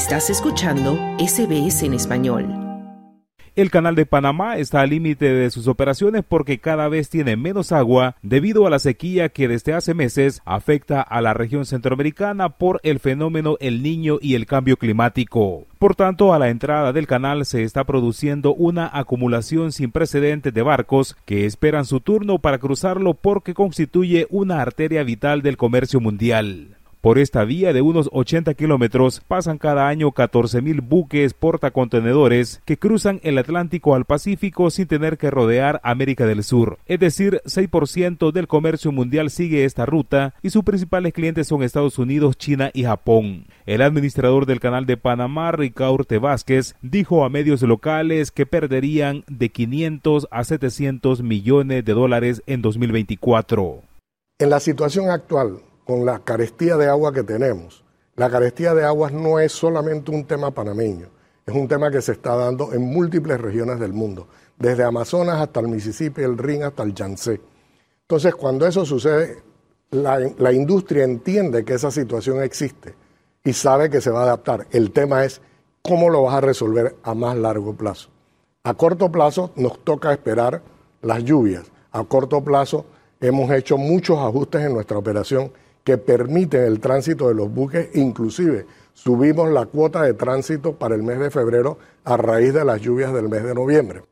Estás escuchando SBS en español. El canal de Panamá está al límite de sus operaciones porque cada vez tiene menos agua debido a la sequía que desde hace meses afecta a la región centroamericana por el fenómeno El Niño y el cambio climático. Por tanto, a la entrada del canal se está produciendo una acumulación sin precedentes de barcos que esperan su turno para cruzarlo porque constituye una arteria vital del comercio mundial. Por esta vía de unos 80 kilómetros pasan cada año 14.000 buques portacontenedores que cruzan el Atlántico al Pacífico sin tener que rodear América del Sur. Es decir, 6% del comercio mundial sigue esta ruta y sus principales clientes son Estados Unidos, China y Japón. El administrador del canal de Panamá, Ricaurte Vázquez, dijo a medios locales que perderían de 500 a 700 millones de dólares en 2024. En la situación actual, con la carestía de agua que tenemos. La carestía de aguas no es solamente un tema panameño, es un tema que se está dando en múltiples regiones del mundo, desde Amazonas hasta el Mississippi, el Rin hasta el Yangtze. Entonces, cuando eso sucede, la, la industria entiende que esa situación existe y sabe que se va a adaptar. El tema es cómo lo vas a resolver a más largo plazo. A corto plazo nos toca esperar las lluvias. A corto plazo hemos hecho muchos ajustes en nuestra operación que permiten el tránsito de los buques, inclusive subimos la cuota de tránsito para el mes de febrero a raíz de las lluvias del mes de noviembre.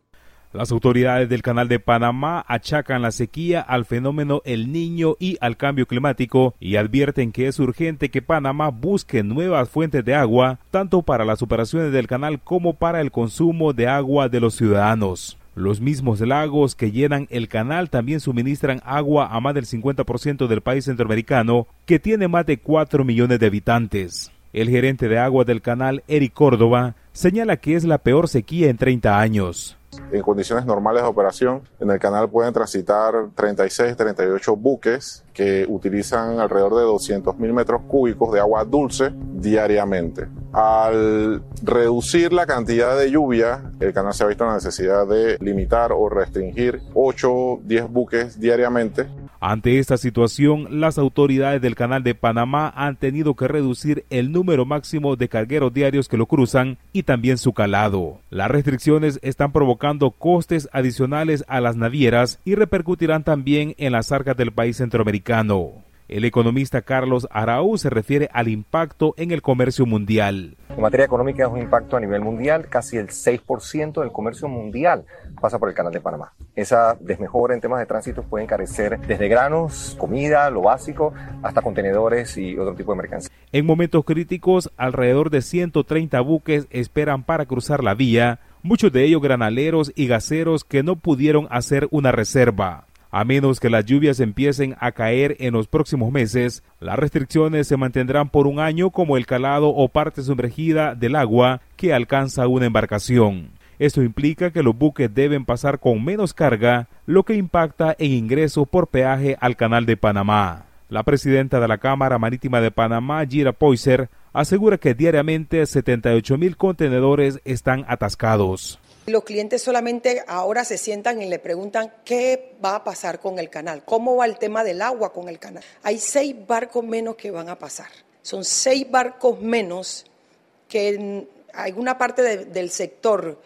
Las autoridades del Canal de Panamá achacan la sequía al fenómeno El Niño y al cambio climático y advierten que es urgente que Panamá busque nuevas fuentes de agua, tanto para las operaciones del canal como para el consumo de agua de los ciudadanos. Los mismos lagos que llenan el canal también suministran agua a más del 50% del país centroamericano, que tiene más de 4 millones de habitantes. El gerente de agua del canal, Eric Córdoba, señala que es la peor sequía en 30 años. En condiciones normales de operación, en el canal pueden transitar 36, 38 buques que utilizan alrededor de 200 mil metros cúbicos de agua dulce diariamente. Al reducir la cantidad de lluvia, el canal se ha visto la necesidad de limitar o restringir 8, 10 buques diariamente ante esta situación, las autoridades del Canal de Panamá han tenido que reducir el número máximo de cargueros diarios que lo cruzan y también su calado. Las restricciones están provocando costes adicionales a las navieras y repercutirán también en las arcas del país centroamericano. El economista Carlos Araú se refiere al impacto en el comercio mundial. En materia económica es un impacto a nivel mundial, casi el 6% del comercio mundial pasa por el canal de Panamá. Esa desmejora en temas de tránsito puede encarecer desde granos, comida, lo básico, hasta contenedores y otro tipo de mercancías. En momentos críticos, alrededor de 130 buques esperan para cruzar la vía, muchos de ellos granaleros y gaseros que no pudieron hacer una reserva. A menos que las lluvias empiecen a caer en los próximos meses, las restricciones se mantendrán por un año como el calado o parte sumergida del agua que alcanza una embarcación. Esto implica que los buques deben pasar con menos carga, lo que impacta en ingresos por peaje al canal de Panamá. La presidenta de la Cámara Marítima de Panamá, Gira Poiser, asegura que diariamente 78 mil contenedores están atascados. Los clientes solamente ahora se sientan y le preguntan qué va a pasar con el canal, cómo va el tema del agua con el canal. Hay seis barcos menos que van a pasar. Son seis barcos menos que en alguna parte del sector,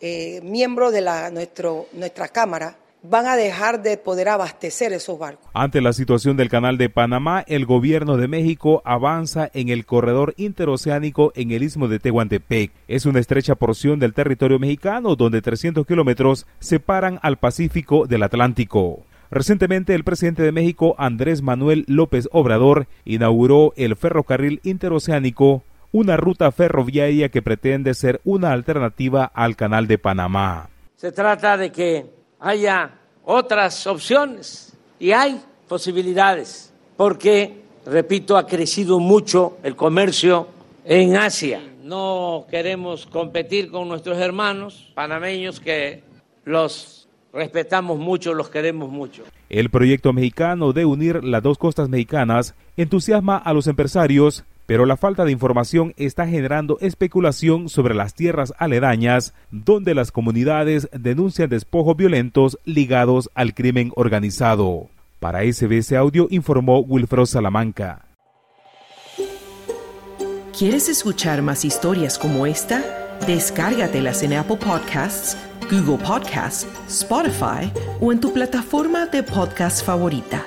eh, miembro de la, nuestro, nuestra Cámara, van a dejar de poder abastecer esos barcos. Ante la situación del canal de Panamá, el gobierno de México avanza en el corredor interoceánico en el istmo de Tehuantepec. Es una estrecha porción del territorio mexicano donde 300 kilómetros separan al Pacífico del Atlántico. Recientemente el presidente de México, Andrés Manuel López Obrador, inauguró el ferrocarril interoceánico, una ruta ferroviaria que pretende ser una alternativa al canal de Panamá. Se trata de que haya otras opciones y hay posibilidades, porque, repito, ha crecido mucho el comercio en Asia. No queremos competir con nuestros hermanos panameños que los respetamos mucho, los queremos mucho. El proyecto mexicano de unir las dos costas mexicanas entusiasma a los empresarios pero la falta de información está generando especulación sobre las tierras aledañas, donde las comunidades denuncian despojos violentos ligados al crimen organizado. Para SBS Audio informó Wilfredo Salamanca. ¿Quieres escuchar más historias como esta? Descárgatelas en Apple Podcasts, Google Podcasts, Spotify o en tu plataforma de podcast favorita.